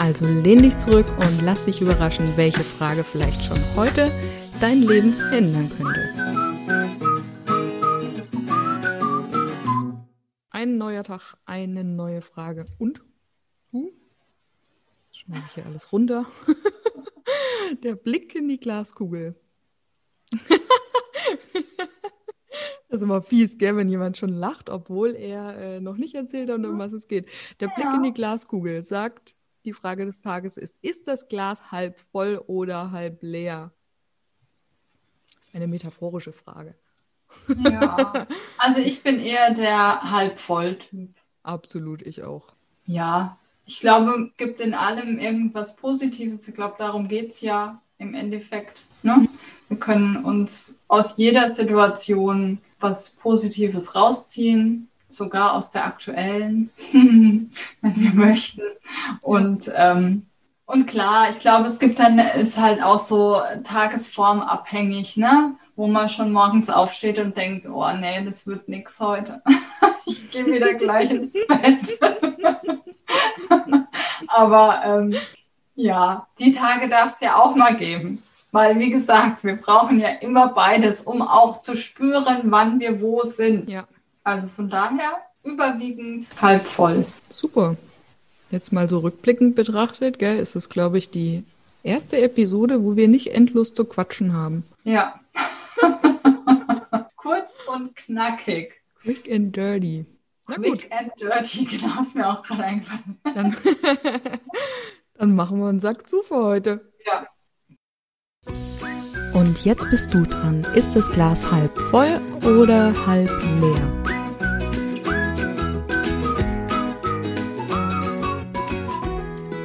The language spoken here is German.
Also lehn dich zurück und lass dich überraschen, welche Frage vielleicht schon heute dein Leben ändern könnte. Ein neuer Tag, eine neue Frage. Und? Uh, schmeiße ich hier alles runter. Der Blick in die Glaskugel. Das ist immer fies, gell, wenn jemand schon lacht, obwohl er äh, noch nicht erzählt hat, um was es geht. Der Blick in die Glaskugel sagt, die Frage des Tages ist, ist das Glas halb voll oder halb leer? Das ist eine metaphorische Frage. Ja, also ich bin eher der halb voll Typ. Absolut, ich auch. Ja, ich glaube, es gibt in allem irgendwas Positives. Ich glaube, darum geht es ja im Endeffekt. Ne? Wir können uns aus jeder Situation was Positives rausziehen, sogar aus der aktuellen, wenn wir möchten. Und, ähm, und klar, ich glaube, es gibt dann, ist halt auch so tagesformabhängig, ne? wo man schon morgens aufsteht und denkt, oh nee, das wird nichts heute. ich gehe wieder gleich ins Bett. Aber ähm, ja, die Tage darf es ja auch mal geben. Weil, wie gesagt, wir brauchen ja immer beides, um auch zu spüren, wann wir wo sind. Ja. Also von daher überwiegend halb voll. Super. Jetzt mal so rückblickend betrachtet, gell, ist es, glaube ich, die erste Episode, wo wir nicht endlos zu quatschen haben. Ja. Kurz und knackig. Quick and dirty. Na Quick gut. and dirty, genau, ist mir auch gerade eingefallen. Dann, dann machen wir einen Sack zu für heute. Ja. Und jetzt bist du dran. Ist das Glas halb voll oder halb leer?